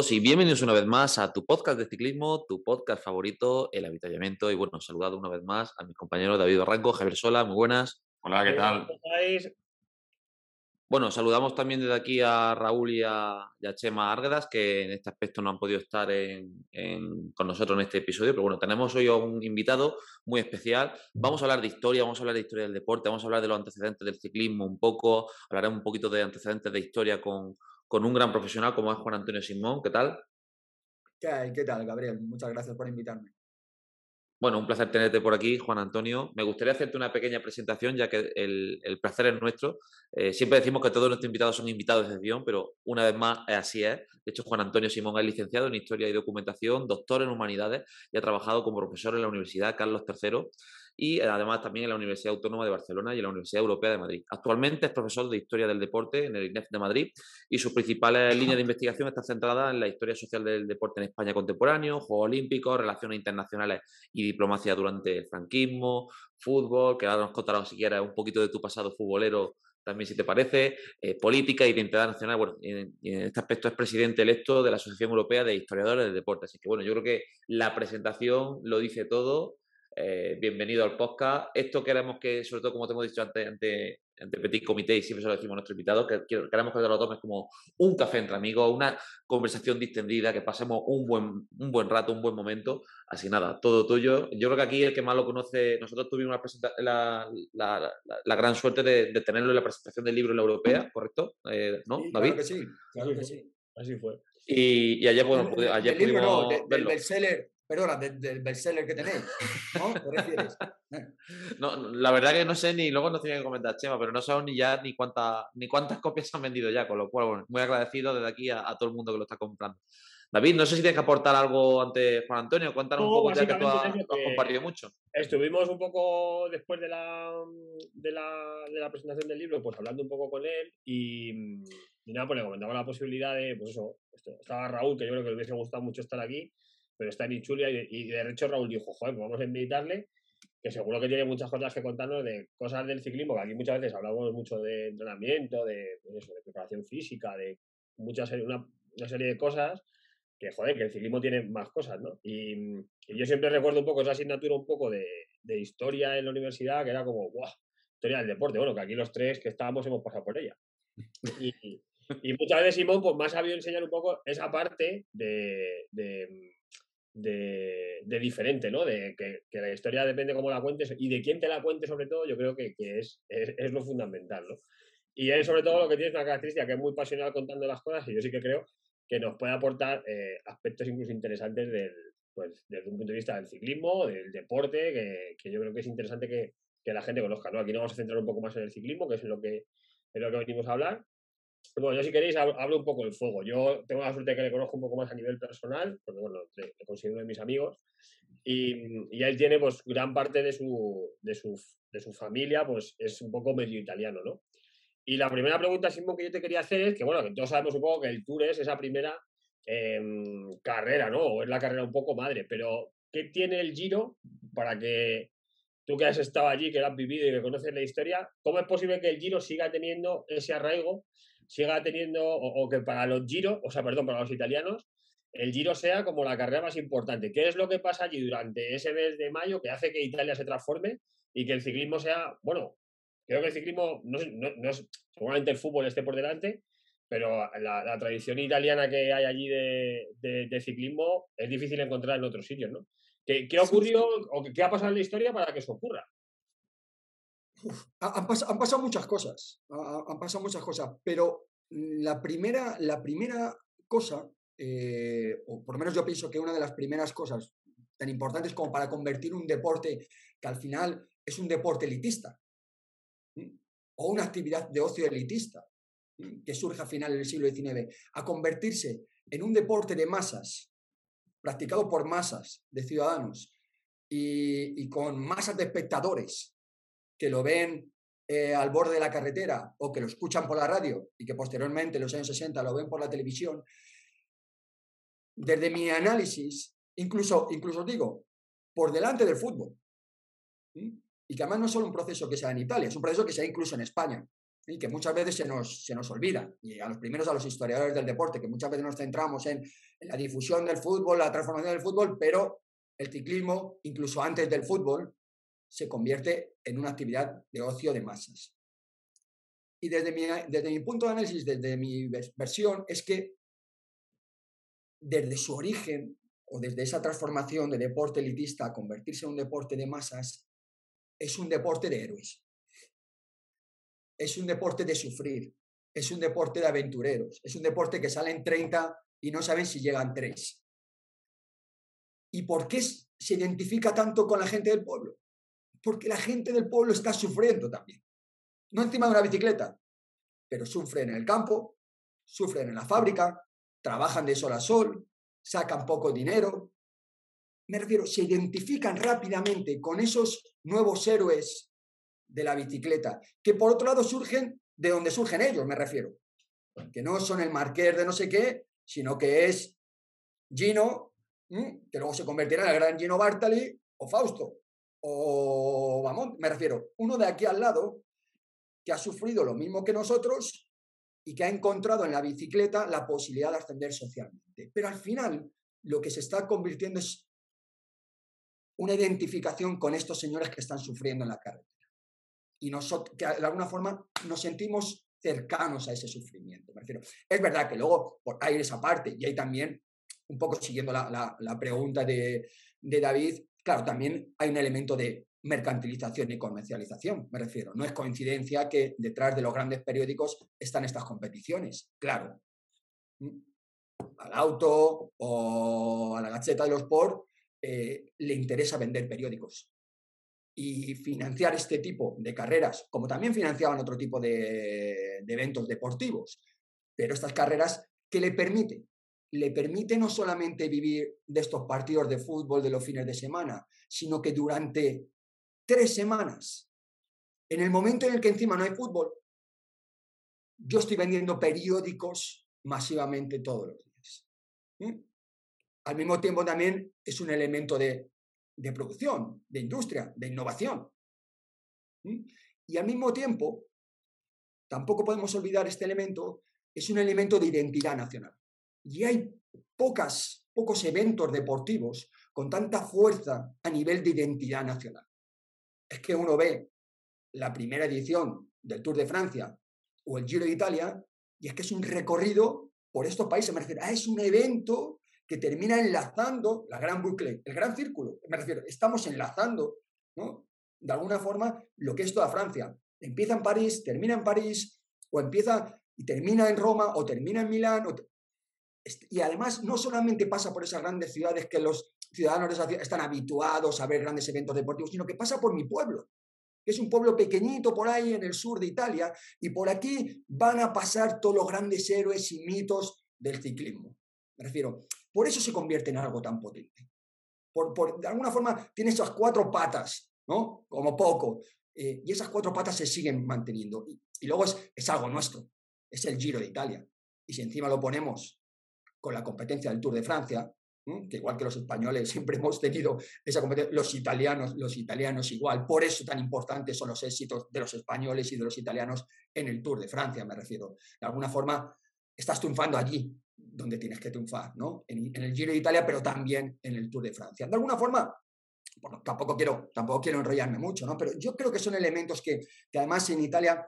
Todos y bienvenidos una vez más a tu podcast de ciclismo, tu podcast favorito, El Avitallamiento. Y bueno, saludado una vez más a mis compañeros David Barranco, Javier Sola, muy buenas. Hola, ¿qué tal? Bueno, saludamos también desde aquí a Raúl y a, Chema Árguedas, que en este aspecto no han podido estar con nosotros en este episodio, pero bueno, tenemos hoy a un invitado muy especial. Vamos a hablar de historia, vamos a hablar de historia del deporte, vamos a hablar de los antecedentes del ciclismo un poco, hablaremos un poquito de antecedentes de historia con, con un gran profesional como es Juan Antonio Simón. ¿Qué tal? ¿Qué, tal, Gabriel? Muchas gracias por invitarme. Bueno, un placer tenerte por aquí, Juan Antonio. Me gustaría hacerte una pequeña presentación, ya que el, placer es nuestro. Eh, siempre decimos que todos nuestros invitados son invitados de excepción, pero una vez más así es. De hecho, Juan Antonio Simón es licenciado en Historia y Documentación, doctor en Humanidades y ha trabajado como profesor en la Universidad Carlos III y además también en la Universidad Autónoma de Barcelona y en la Universidad Europea de Madrid. Actualmente es profesor de Historia del Deporte en el INEF de Madrid y sus principales líneas de investigación están centradas en la historia social del deporte en España contemporáneo, Juegos Olímpicos, relaciones internacionales y diplomacia durante el franquismo, fútbol, que ahora nos contarás si quieres un poquito de tu pasado futbolero también si te parece, eh, política, identidad nacional. Bueno, en, en, este aspecto es presidente electo de la Asociación Europea de Historiadores del Deporte. Así que bueno, yo creo que la presentación lo dice todo eh, bienvenido al podcast. Esto queremos que, sobre todo como te hemos dicho antes, ante, ante Petit Comité, y siempre se lo decimos a nuestros invitados, que queremos que te lo tomes como un café entre amigos, una conversación distendida, que pasemos un buen, un buen rato, un buen momento. Así nada, todo tuyo. Yo creo que aquí el que más lo conoce, nosotros tuvimos la, la, la, gran suerte de, tenerlo en la presentación del libro en la europea, ¿correcto? Eh, ¿No, David? Claro que sí, claro que sí. Así fue. Y, ayer, bueno, ayer pudimos del bestseller perdona, del, bestseller que tenéis, ¿no? ¿Te refieres? no, la verdad que no sé ni, luego nos tiene que comentar Chema, pero no sé ni ya ni, cuánta, ni cuántas copias se han vendido ya, con lo cual, bueno, muy agradecido desde aquí a, todo el mundo que lo está comprando. David, no sé si tienes que aportar algo ante Juan Antonio, cuéntanos un poco ya que tú has, compartido mucho. Estuvimos un poco después de la, de la, de la presentación del libro, pues hablando un poco con él y, y nada, pues le comentaba la posibilidad de, pues eso, estaba Raúl, que yo creo que le hubiese gustado mucho estar aquí, pero está en Ichulia y, de hecho Raúl dijo, joder, pues vamos a invitarle, que seguro que tiene muchas cosas que contarnos de cosas del ciclismo, que aquí muchas veces hablamos mucho de entrenamiento, de, pues preparación física, de muchas, una, una serie de cosas que, joder, que el ciclismo tiene más cosas, ¿no? Y, yo siempre recuerdo un poco esa asignatura un poco de, historia en la universidad, que era como, ¡guau! Historia del deporte. Bueno, que aquí los tres que estábamos hemos pasado por ella. Y, muchas veces Simón, pues más sabido enseñar un poco esa parte de, diferente, ¿no? De que, la historia depende cómo la cuentes y de quién te la cuente, sobre todo, yo creo que, es, es, lo fundamental, ¿no? Y él, sobre todo, lo que tiene es una característica que es muy pasional contando las cosas y yo sí que creo que nos puede aportar eh, aspectos incluso interesantes del, pues, desde un punto de vista del ciclismo, del deporte, que, yo creo que es interesante que, la gente conozca, ¿no? Aquí nos vamos a centrar un poco más en el ciclismo, que es lo que, es lo que venimos a hablar, bueno, yo si queréis hablo un poco del fuego. Yo tengo la suerte que le conozco un poco más a nivel personal, porque bueno, le, considero de mis amigos. Y, y, él tiene pues gran parte de su, de su, de su familia, pues es un poco medio italiano, ¿no? Y la primera pregunta, Simón, que yo te quería hacer es que, bueno, que todos sabemos un poco que el Tour es esa primera em, carrera, ¿no? O es la carrera un poco madre, pero ¿qué tiene el Giro para que tú que has estado allí, que lo has vivido y que conoces la historia, ¿cómo es posible que el Giro siga teniendo ese arraigo siga teniendo, o, que para los giros, o sea, perdón, para los italianos, el Giro sea como la carrera más importante. ¿Qué es lo que pasa allí durante ese mes de mayo que hace que Italia se transforme y que el ciclismo sea, bueno, creo que el ciclismo, no, no, es, seguramente el fútbol esté por delante, pero la, tradición italiana que hay allí de, ciclismo es difícil encontrar en otros sitios, ¿no? ¿Qué, qué ocurrió o qué ha pasado en la historia para que eso ocurra? Han, pasado muchas cosas, han pasado muchas cosas, pero la primera, la primera cosa, eh, o por lo menos yo pienso que una de las primeras cosas tan importantes como para convertir un deporte que al final es un deporte elitista, o una actividad de ocio elitista, que surge a finales del siglo XIX, a convertirse en un deporte de masas, practicado por masas de ciudadanos y, con masas de espectadores que lo ven eh, al borde de la carretera o que lo escuchan por la radio y que posteriormente en los años 60 lo ven por la televisión, desde mi análisis, incluso, incluso digo, por delante del fútbol. Y que además no es solo un proceso que sea en Italia, es un proceso que sea incluso en España y que muchas veces se nos, se nos olvida. Y a los primeros, a los historiadores del deporte, que muchas veces nos centramos en, la difusión del fútbol, la transformación del fútbol, pero el ciclismo, incluso antes del fútbol, se convierte en una actividad de ocio de masas. Y desde mi, desde mi punto de análisis, desde mi versión, es que desde su origen o desde esa transformación de deporte elitista a convertirse en un deporte de masas, es un deporte de héroes es un deporte de sufrir, es un deporte de aventureros, es un deporte que salen 30 y no saben si llegan 3. ¿Y por qué se identifica tanto con la gente del pueblo? Porque la gente del pueblo está sufriendo también. No encima de una bicicleta, pero sufren en el campo, sufren en la fábrica, trabajan de sol a sol, sacan poco dinero. Me refiero, se identifican rápidamente con esos nuevos héroes de la bicicleta, que por otro lado surgen de donde surgen ellos, me refiero. Que no son el marqués de no sé qué, sino que es Gino, que luego se convertirá en el gran Gino Bartali, o Fausto, o vamos, me refiero, uno de aquí al lado que ha sufrido lo mismo que nosotros y que ha encontrado en la bicicleta la posibilidad de ascender socialmente. Pero al final lo que se está convirtiendo es una identificación con estos señores que están sufriendo en la carretera y nosotros, de alguna forma nos sentimos cercanos a ese sufrimiento. Me refiero. Es verdad que luego hay esa parte y hay también, un poco siguiendo la, la, pregunta de, de, David, claro, también hay un elemento de mercantilización y comercialización, me refiero. No es coincidencia que detrás de los grandes periódicos están estas competiciones, claro. Al auto o a la Gaceta de los Sport eh, le interesa vender periódicos y financiar este tipo de carreras, como también financiaban otro tipo de, eventos deportivos. Pero estas carreras, ¿qué le permite? Le permite no solamente vivir de estos partidos de fútbol de los fines de semana, sino que durante tres semanas, en el momento en el que encima no hay fútbol, yo estoy vendiendo periódicos masivamente todos los días. Al mismo tiempo también es un elemento de producción, de industria, de innovación. Y al mismo tiempo, tampoco podemos olvidar este elemento, es un elemento de identidad nacional. Y hay pocas, pocos eventos deportivos con tanta fuerza a nivel de identidad nacional. Es que uno ve la primera edición del Tour de Francia o el Giro de Italia y es que es un recorrido por estos países. Me refiero, ah, es un evento que termina enlazando la gran bucle, el gran círculo. Me refiero, estamos enlazando, ¿no? De alguna forma, lo que es toda Francia. Empieza en París, termina en París, o empieza y termina en Roma, o termina en Milán. Y además, no solamente pasa por esas grandes ciudades que los ciudadanos están habituados a ver grandes eventos deportivos, sino que pasa por mi pueblo, que es un pueblo pequeñito por ahí en el sur de Italia, y por aquí van a pasar todos los grandes héroes y mitos del ciclismo. Me refiero, por eso se convierte en algo tan potente. Por, de alguna forma tiene esas cuatro patas, ¿no? Como poco. Eh, y esas cuatro patas se siguen manteniendo. Y, luego es, es algo nuestro. Es el Giro de Italia. Y si encima lo ponemos con la competencia del Tour de Francia, que igual que los españoles siempre hemos tenido esa competencia, los italianos, los italianos igual, por eso tan importantes son los éxitos de los españoles y de los italianos en el Tour de Francia, me refiero. De alguna forma, estás triunfando allí, donde tienes que triunfar, ¿no? En, el Giro de Italia, pero también en el Tour de Francia. De alguna forma, bueno, tampoco quiero, tampoco quiero enrollarme mucho, ¿no? Pero yo creo que son elementos que, además en Italia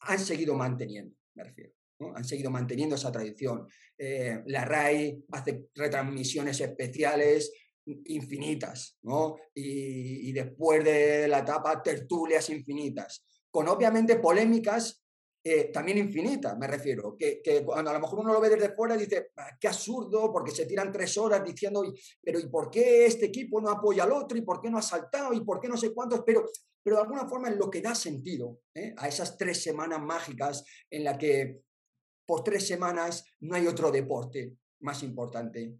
han seguido manteniendo, me refiero. Han seguido manteniendo esa tradición. Eh, la RAI hace retransmisiones especiales infinitas, ¿no? Y, después de la etapa, tertulias infinitas, con obviamente polémicas eh, también infinita, me refiero, que, cuando a lo mejor uno lo ve desde fuera dice, ah, qué absurdo, porque se tiran tres horas diciendo, pero ¿y por qué este equipo no apoya al otro? ¿Y por qué no ha saltado? ¿Y por qué no sé cuántos? Pero, pero de alguna forma es lo que da sentido ¿eh? a esas tres semanas mágicas en la que por tres semanas no hay otro deporte más importante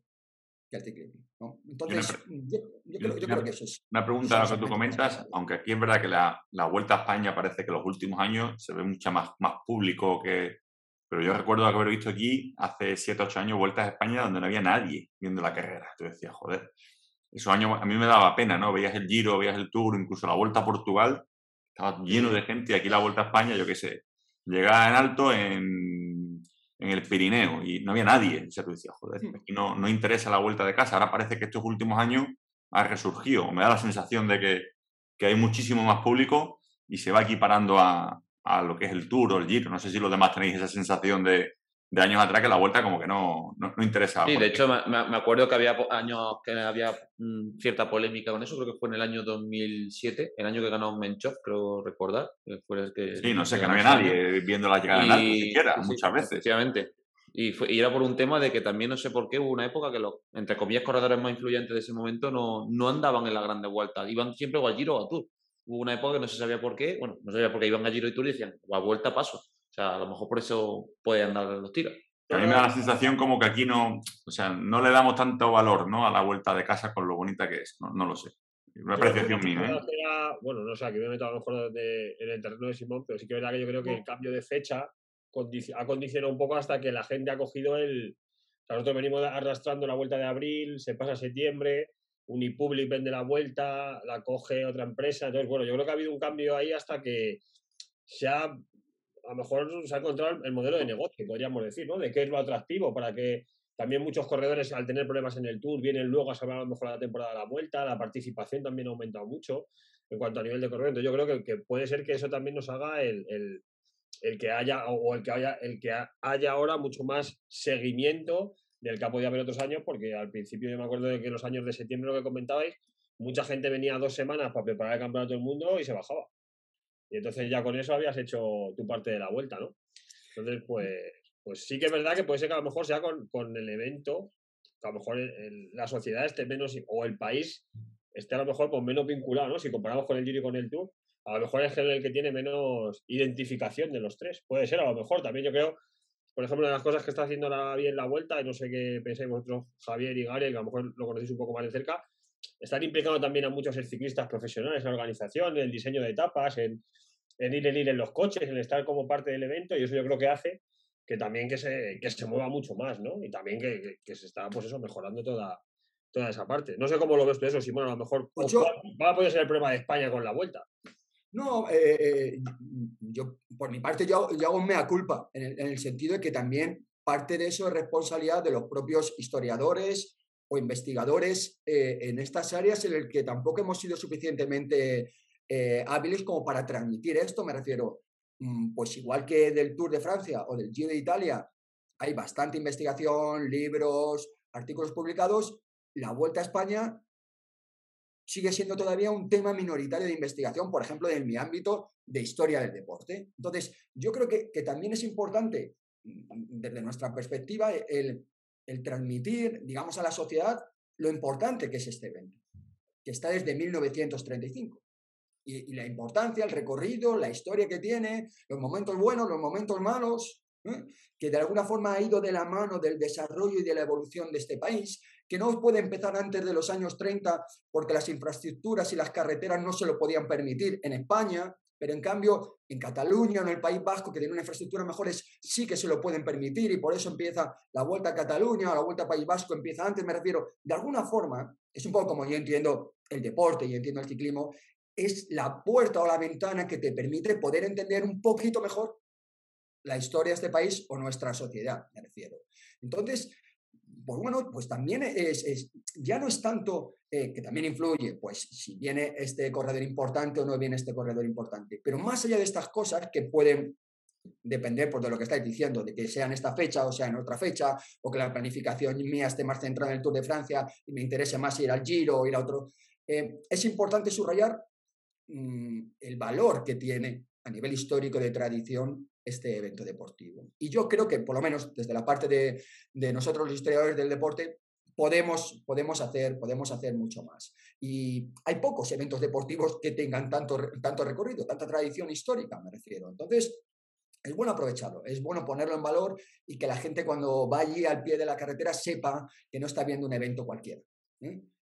que el ciclismo. ¿no? Entonces, yo, creo, que eso es. Una pregunta lo que tú comentas, aunque aquí es verdad que la, la, Vuelta a España parece que los últimos años se ve mucho más, más público que. Pero yo recuerdo haber visto aquí hace 7, 8 años Vueltas a España donde no había nadie viendo la carrera. Tú decías, joder, esos años a mí me daba pena, ¿no? Veías el Giro, veías el Tour, incluso la Vuelta a Portugal, estaba lleno de gente y aquí la Vuelta a España, yo qué sé, llegaba en alto en, en el Pirineo y no había nadie. O sea, tú decías, joder, hmm. aquí no, no interesa la Vuelta de casa. Ahora parece que estos últimos años ha resurgido. Me da la sensación de que, que hay muchísimo más público y se va equiparando a, a lo que es el Tour o el Giro. No sé si los demás tenéis esa sensación de, de años atrás que la vuelta como que no, no, interesaba. Sí, de hecho me, me, acuerdo que había años que había mm, cierta polémica con eso, creo que fue en el año 2007, el año que ganó Menchov, creo recordar. Que fue el que, sí, no sé, que no había nadie viendo la llegada en alto siquiera, muchas veces. Efectivamente. Y, fue, y, era por un tema de que también no sé por qué hubo una época que los, entre comillas, corredores más influyentes de ese momento no, no andaban en la grande vuelta, iban siempre o a Giro o a Tour. Hubo una época que no se sabía por qué, bueno, no sabía por qué iban a Giro y Tour y decían, o a vuelta paso sea, a lo mejor por eso puede andar los tiros. A mí me da la sensación como que aquí no, o sea, no le damos tanto valor ¿no? a la vuelta de casa con lo bonita que es. No, no lo sé. Una apreciación mía. ¿eh? bueno, no sé, aquí me meto a lo mejor en el terreno de Simón, pero sí que es verdad que yo creo que el cambio de fecha ha condicionado un poco hasta que la gente ha cogido el. O sea, nosotros venimos arrastrando la vuelta de abril, se pasa septiembre, Unipublic vende la vuelta, la coge otra empresa. Entonces, bueno, yo creo que ha habido un cambio ahí hasta que se ha a lo mejor se ha encontrado el modelo de negocio, podríamos decir, ¿no? De qué es lo atractivo para que también muchos corredores, al tener problemas en el Tour, vienen luego a salvar a lo mejor la temporada de la vuelta, la participación también ha aumentado mucho en cuanto a nivel de corredor. yo creo que, puede ser que eso también nos haga el, el, el que haya, o el que haya, el que haya ahora mucho más seguimiento del que ha podido haber otros años, porque al principio yo me acuerdo de que los años de septiembre, lo que comentabais, mucha gente venía dos semanas para preparar el campeonato del mundo y se bajaba. Y entonces ya con eso habías hecho tu parte de la vuelta, ¿no? Entonces, pues, pues sí que es verdad que puede ser que a lo mejor sea con, con el evento, que a lo mejor la sociedad esté menos, o el país esté a lo mejor con menos vinculado, ¿no? Si comparamos con el Giro y con el Tour, a lo mejor es el que tiene menos identificación de los tres. Puede ser, a lo mejor. También yo creo, por ejemplo, una de las cosas que está haciendo ahora bien la vuelta, y no sé qué pensáis vosotros, Javier y Gary, que a lo mejor lo conocéis un poco más de cerca, están implicando también a muchos ciclistas profesionales en la organización, en el diseño de etapas, en, ir en ir en los coches, en estar como parte del evento, y eso yo creo que hace que también que se, que se mueva mucho más, ¿no? Y también que, que, se está, pues eso, mejorando toda, toda esa parte. No sé cómo lo ves tú eso, Simón, a lo mejor pues va a poder ser el problema de España con la vuelta. No, eh, eh, yo, por mi parte, yo, yo hago mea culpa, en el, en el, sentido de que también parte de eso es responsabilidad de los propios historiadores o investigadores eh, en estas áreas en el que tampoco hemos sido suficientemente eh, hábiles como para transmitir esto, me refiero, mm, pues igual que del Tour de Francia o del Giro de Italia, hay bastante investigación, libros, artículos publicados, la Vuelta a España sigue siendo todavía un tema minoritario de investigación, por ejemplo, en mi ámbito de historia del deporte. Entonces, yo creo que, que también es importante, mm, desde nuestra perspectiva, el, el transmitir, digamos, a la sociedad lo importante que es este evento, que está desde 1935. Y, la importancia, el recorrido, la historia que tiene, los momentos buenos, los momentos malos, ¿eh? que de alguna forma ha ido de la mano del desarrollo y de la evolución de este país, que no puede empezar antes de los años 30 porque las infraestructuras y las carreteras no se lo podían permitir en España, pero en cambio, en Cataluña, en el País Vasco, que tiene una infraestructura mejores, sí que se lo pueden permitir y por eso empieza la vuelta a Cataluña o la vuelta a País Vasco, empieza antes, me refiero, de alguna forma, es un poco como yo entiendo el deporte y entiendo el ciclismo, es la puerta o la ventana que te permite poder entender un poquito mejor la historia de este país o nuestra sociedad, me refiero. Entonces, pues bueno, pues también es, ya no es tanto eh, que también influye, pues si viene este corredor importante o no viene este corredor importante, pero más allá de estas cosas que pueden depender pues, de lo que estáis diciendo, de que sea en esta fecha o sea en otra fecha, o que la planificación mía esté más centrada en el Tour de Francia y me interese más ir al Giro o ir a otro. Eh, es importante subrayar mm, el valor que tiene a nivel histórico de tradición este evento deportivo. Y yo creo que, por lo menos desde la parte de, de nosotros los historiadores del deporte, podemos, podemos, hacer, podemos hacer mucho más. Y hay pocos eventos deportivos que tengan tanto, tanto recorrido, tanta tradición histórica, me refiero. Entonces, es bueno aprovecharlo, es bueno ponerlo en valor y que la gente cuando va allí al pie de la carretera sepa que no está viendo un evento cualquiera.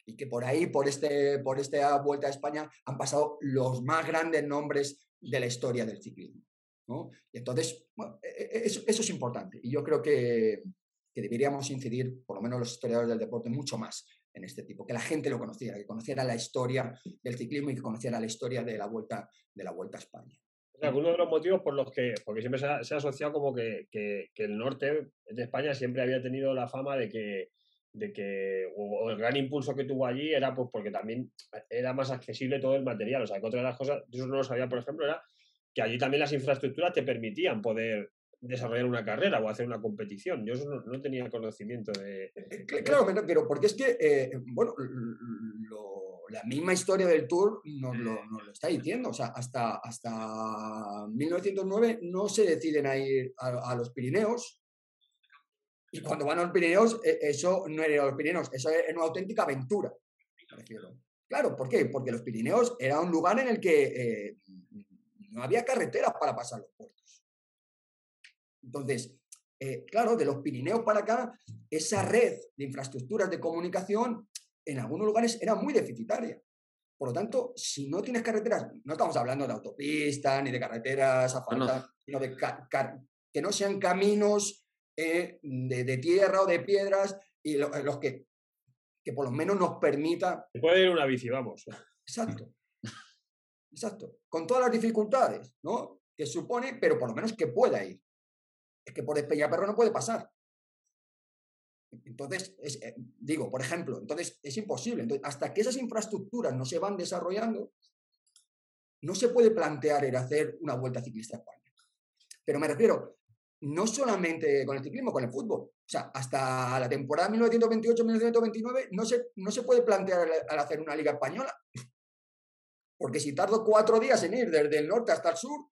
Y que por ahí, por, este, por esta vuelta a España, han pasado los más grandes nombres de la historia del ciclismo. Y entonces, e, e, eso, es importante. Y yo creo que, que deberíamos incidir, por lo menos los historiadores del deporte, mucho más en este tipo, que la gente lo conociera, que conociera la historia del ciclismo y que conociera la historia de la vuelta, de la vuelta a España. Algunos de los motivos por los que, porque siempre se ha, asociado como que, que, el norte de España siempre había tenido la fama de que, de que o, el gran impulso que tuvo allí era pues porque también era más accesible todo el material. O sea, que otra de las cosas, yo no lo sabía, por ejemplo, era que allí también las infraestructuras te permitían poder desarrollar una carrera o hacer una competición. Yo eso no, tenía conocimiento de... Eh, claro, pero porque es que, eh, bueno, la misma historia del Tour nos lo, está diciendo. O sea, hasta, hasta 1909 no se deciden a ir a, los Pirineos. Y cuando van a los Pirineos, e, eso no era los Pirineos, eso es una auténtica aventura. Claro, ¿por qué? Porque los Pirineos era un lugar en el que eh, no había carreteras para pasar los puertos. Entonces, eh, claro, de los Pirineos para acá, esa red de infraestructuras de comunicación en algunos lugares era muy deficitaria. Por lo tanto, si no tienes carreteras, no estamos hablando de autopistas ni de carreteras asfaltadas, sino de que no sean caminos eh, de, tierra o de piedras y los que, que por lo menos nos permita... puede ir una bici, vamos. Exacto. Exacto. Con todas las dificultades, ¿no? Que supone, pero por lo menos que pueda ir. Es que por Perro no puede pasar. Entonces, eh, digo, por ejemplo, entonces es imposible. Entonces, hasta que esas infraestructuras no se van desarrollando, no se puede plantear el hacer una vuelta ciclista a España. Pero me refiero, no solamente con el ciclismo, con el fútbol. O sea, hasta la temporada 1928-1929 no se, no se puede plantear al hacer una liga española. Porque si tardo cuatro días en ir desde el norte hasta el sur,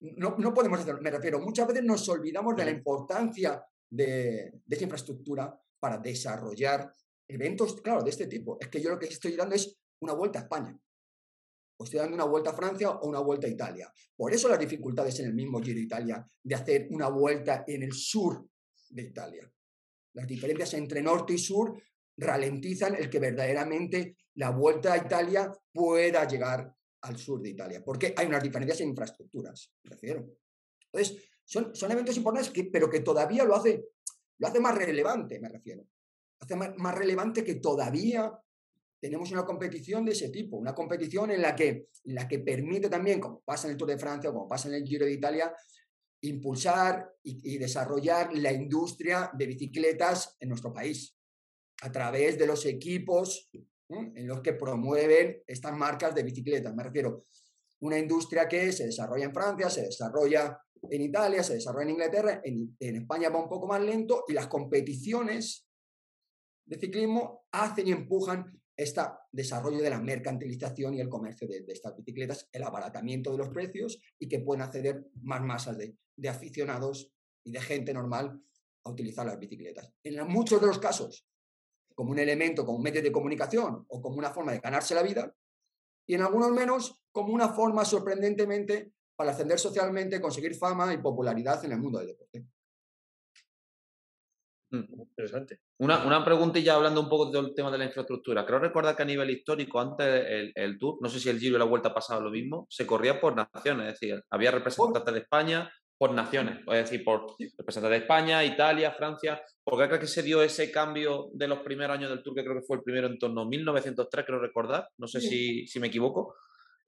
no, no podemos hacerlo. Me refiero, muchas veces nos olvidamos de la importancia de, de esa infraestructura para desarrollar eventos, claro, de este tipo. Es que yo lo que estoy dando es una vuelta a España. O estoy dando una vuelta a Francia o una vuelta a Italia. Por eso las dificultades en el mismo Giro de Italia de hacer una vuelta en el sur de Italia. Las diferencias entre norte y sur ralentizan el que verdaderamente la vuelta a Italia pueda llegar al sur de Italia, porque hay unas diferencias en infraestructuras, me refiero. Entonces, son, eventos importantes, pero que todavía lo hace, lo hace más relevante, me refiero. Hace más, más relevante que todavía tenemos una competición de ese tipo, una competición en la que, en la que permite también, como pasa en el Tour de Francia o como pasa en el Giro de Italia, impulsar y desarrollar la industria de bicicletas en nuestro país a través de los equipos en los que promueven estas marcas de bicicletas. Me refiero, una industria que se desarrolla en Francia, se desarrolla en Italia, se desarrolla en Inglaterra, en, España va un poco más lento y las competiciones de ciclismo hacen y empujan este desarrollo de la mercantilización y el comercio de, estas bicicletas, el abaratamiento de los precios y que pueden acceder más masas de, de aficionados y de gente normal a utilizar las bicicletas. En muchos de los casos como un elemento, como un medio de comunicación o como una forma de ganarse la vida, y en algunos menos como una forma sorprendentemente para ascender socialmente, conseguir fama y popularidad en el mundo del deporte. Mm. Interesante. Una, una preguntilla hablando un poco del tema de la infraestructura. Creo recordar que a nivel histórico, antes el, el, Tour, no sé si el Giro y la Vuelta pasado lo mismo, se corría por naciones, es decir, había representantes de España, por naciones, es decir, por representantes de España, Italia, Francia, porque creo que se dio ese cambio de los primeros años del Tour, que creo que fue el primero en torno a 1903, creo recordar, no sé si, si, me equivoco,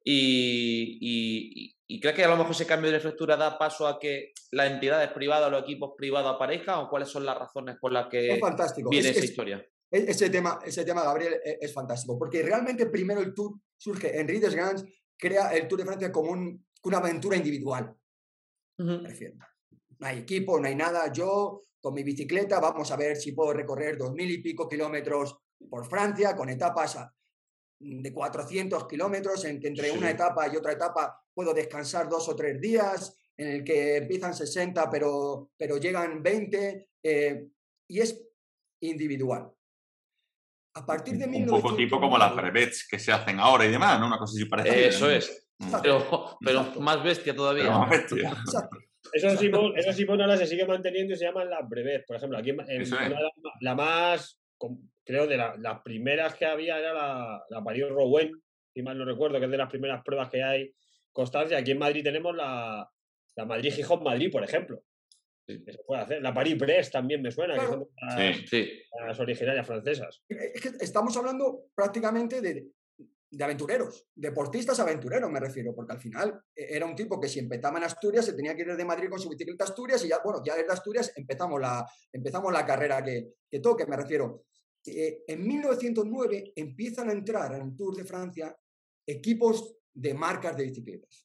y, y, creo que a lo mejor ese cambio de infraestructura da paso a que las entidades privadas los equipos privados aparezcan, o cuáles son las razones por las que viene esa historia. E, ese tema, ese tema, Gabriel, e, es, fantástico, porque realmente primero el Tour surge, Henri Desgrange crea el Tour de Francia como una aventura individual no hay equipo, no hay nada. Yo con mi bicicleta vamos a ver si puedo recorrer dos mil y pico kilómetros por Francia con etapas de 400 kilómetros en que entre una etapa y otra etapa puedo descansar dos o tres días, en el que empiezan 60 pero, pero llegan 20 eh, y es individual. A partir de Un poco tipo como las brevets que se hacen ahora y demás, ¿no? Una cosa así parecida. Eso es. Pero, pero más bestia todavía. Pero más bestia. Exacto. Eso Simón, eso Simón ahora se sigue manteniendo y se llaman las breves. Por ejemplo, aquí en, en una de las ma- la más, creo, de la- las primeras que había era la, la París-Rouen, si mal no recuerdo, que es de las primeras pruebas que hay constancia. Aquí en Madrid tenemos la, la Madrid-Gijón-Madrid, por ejemplo. Sí. Que se puede hacer. La París-Brest también me suena, que son las, Sí. Sí, las originarias francesas. Es que estamos hablando prácticamente de, de aventureros, deportistas aventureros me refiero, porque al final eh, era un tipo que si empezaba en Asturias se tenía que ir de Madrid con su bicicleta a Asturias y ya, bueno, ya desde Asturias empezamos la, empezamos la carrera que, que toque, me refiero. Eh, en 1909 empiezan a entrar en el Tour de Francia equipos de marcas de bicicletas.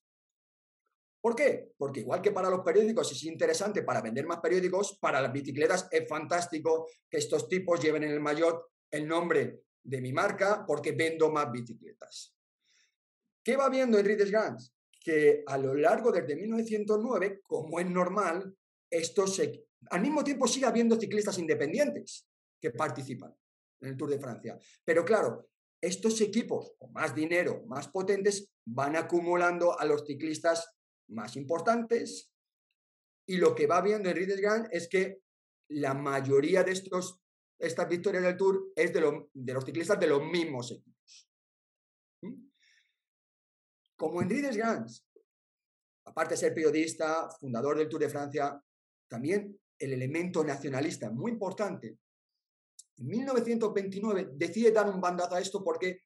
¿Por qué? Porque igual que para los periódicos es interesante para vender más periódicos, para las bicicletas es fantástico que estos tipos lleven en el maillot el nombre de mi marca porque vendo más bicicletas. ¿Qué va viendo Enrique Gans? Que a lo largo desde 1909, como es normal, estos se- al mismo tiempo sigue habiendo ciclistas independientes que participan en el Tour de Francia. Pero claro, estos equipos con más dinero, más potentes, van acumulando a los ciclistas más importantes. Y lo que va viendo Enrique Gans es que la mayoría de estos estas victorias del Tour es de, lo- de los ciclistas de los mismos equipos. ¿Mm? Como Enrique Gans, aparte de ser periodista, fundador del Tour de Francia, también el elemento nacionalista muy importante. En 1929 decide dar un bandazo a esto porque,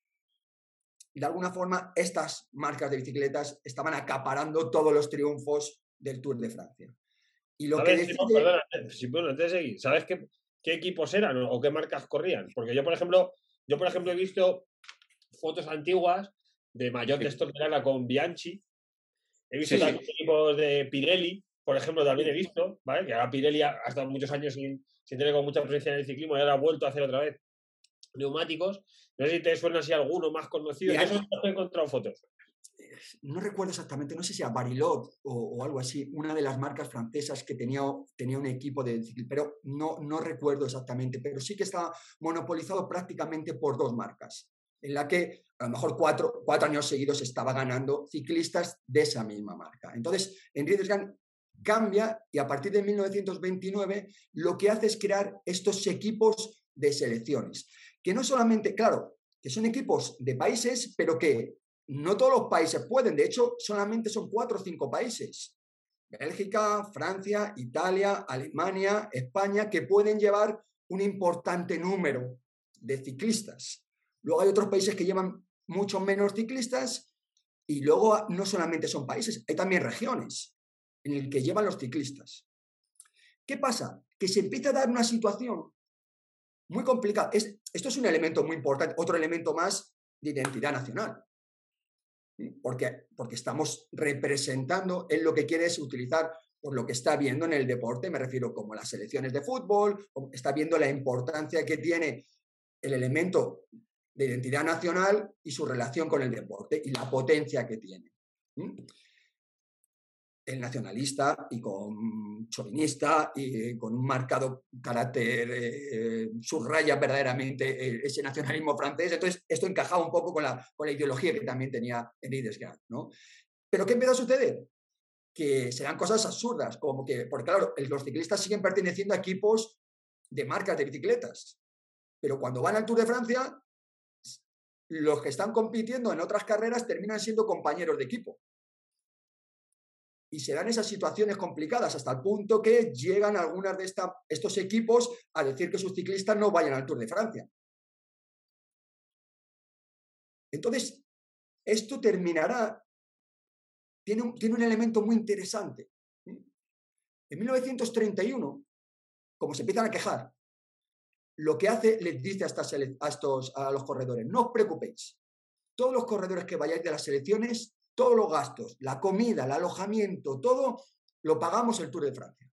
de alguna forma, estas marcas de bicicletas estaban acaparando todos los triunfos del Tour de Francia. Y lo que perdona, Simón, antes de seguir, ¿sabes qué, qué equipos eran o, qué marcas corrían? Porque yo, por ejemplo, yo, por ejemplo, he visto fotos antiguas de mayor lana con Bianchi. He visto Sí, sí. equipos de Pirelli, por ejemplo, también he visto, ¿vale? Que ahora Pirelli ha, ha estado muchos años sin, sin tener con mucha presencia en el ciclismo y ahora ha vuelto a hacer otra vez neumáticos. No sé si te suena así alguno más conocido. Yo solo he encontrado fotos. no recuerdo exactamente, no sé si a Barilot o, o algo así, una de las marcas francesas que tenía, tenía un equipo de ciclismo, pero no, no recuerdo exactamente, pero sí que estaba monopolizado prácticamente por dos marcas, en la que a lo mejor cuatro, cuatro años seguidos estaba ganando ciclistas de esa misma marca. Entonces, Enrique Desgan cambia y a partir de 1929 lo que hace es crear estos equipos de selecciones, que no solamente, claro, que son equipos de países, pero que no todos los países pueden, de hecho, solamente son cuatro o cinco países. Bélgica, Francia, Italia, Alemania, España, que pueden llevar un importante número de ciclistas. Luego hay otros países que llevan mucho menos ciclistas y luego no solamente son países, hay también regiones en el que llevan los ciclistas. ¿Qué pasa? Que se empieza a dar una situación muy complicada. Es, esto es un elemento muy importante, otro elemento más de identidad nacional. Porque, porque estamos representando en lo que quiere es utilizar por lo que está viendo en el deporte, me refiero como las selecciones de fútbol, está viendo la importancia que tiene el elemento de identidad nacional y su relación con el deporte y la potencia que tiene. El nacionalista y con chauvinista y con un marcado carácter, eh, subraya verdaderamente eh, ese nacionalismo francés. Entonces, esto encajaba un poco con la, con la ideología que también tenía Henri Desgard, ¿no? Pero ¿qué empieza a suceder? Que se dan cosas absurdas, como que, porque claro, los ciclistas siguen perteneciendo a equipos de marcas de bicicletas, pero cuando van al Tour de Francia, los que están compitiendo en otras carreras terminan siendo compañeros de equipo. Y se dan esas situaciones complicadas hasta el punto que llegan algunas de esta, estos equipos a decir que sus ciclistas no vayan al Tour de Francia. Entonces, esto terminará, tiene un, tiene un elemento muy interesante. En 1931, como se empiezan a quejar, lo que hace, les dice a, a, estos, a los corredores, no os preocupéis, todos los corredores que vayáis de las selecciones, todos los gastos, la comida, el alojamiento, todo, lo pagamos el Tour de Francia.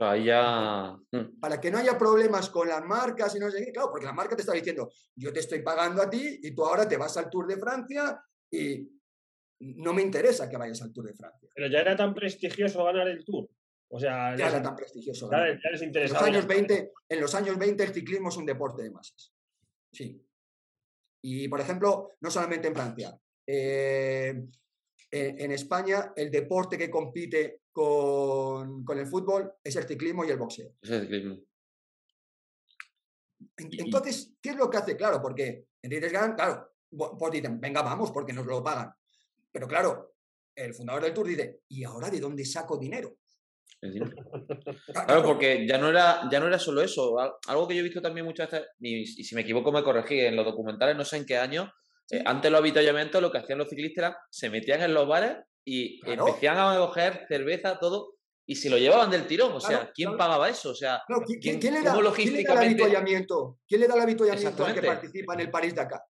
Mm. Para que no haya problemas con las marcas y no sé qué, claro, porque la marca te está diciendo, yo te estoy pagando a ti y tú ahora te vas al Tour de Francia y no me interesa que vayas al Tour de Francia. Pero ya era tan prestigioso ganar el Tour. O sea, ya era tan prestigioso. Ya, ya les en, los años 20, en los años 20 el ciclismo es un deporte de masas. Sí. Y, por ejemplo, no solamente en Francia, eh, en, España el deporte que compite con, el fútbol es el ciclismo y el boxeo. Es el ciclismo. Entonces, ¿qué es lo que hace? Claro, porque en Ganan, claro, pues dicen, venga, vamos, porque nos lo pagan. Pero claro, el fundador del Tour dice, ¿y ahora de dónde saco dinero? Claro, porque ya no, era, ya no era solo eso. Algo que yo he visto también muchas veces, y, si me equivoco me corregí, en los documentales, no sé en qué año, eh, antes los avituallamientos lo que hacían los ciclistas era, se metían en los bares y empezaban a coger cerveza, todo, y se lo llevaban del tirón. O sea, ¿quién pagaba eso? O sea, ¿quién, le da, el avituallamiento? ¿Quién le da el avituallamiento al que participa en el París-Dakar?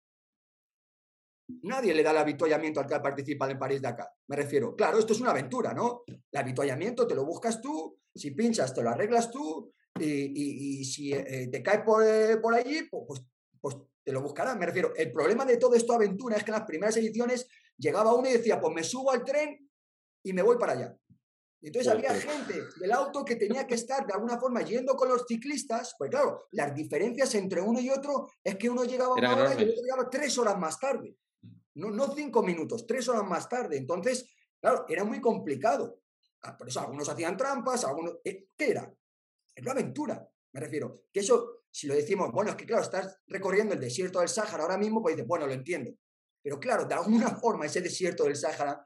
Nadie le da el avituallamiento al que participa en el París-Dakar. Me refiero, claro, esto es una aventura, ¿no? El avituallamiento te lo buscas tú, si pinchas te lo arreglas tú, y, si eh, te caes por, eh, por allí, pues, pues te lo buscarás. Me refiero, el problema de todo esto aventura es que en las primeras ediciones llegaba uno y decía, pues me subo al tren y me voy para allá. Entonces había gente del auto que tenía que estar de alguna forma yendo con los ciclistas, pues claro, las diferencias entre uno y otro es que uno llegaba una hora y el otro llegaba tres horas más tarde. No, no cinco minutos, tres horas más tarde. Entonces, claro, era muy complicado. Ah, por eso algunos hacían trampas, algunos... Eh, ¿Qué era? Es una aventura, me refiero. Que eso, si lo decimos, bueno, es que claro, estás recorriendo el desierto del Sáhara ahora mismo, pues dices, bueno, lo entiendo. Pero claro, de alguna forma ese desierto del Sáhara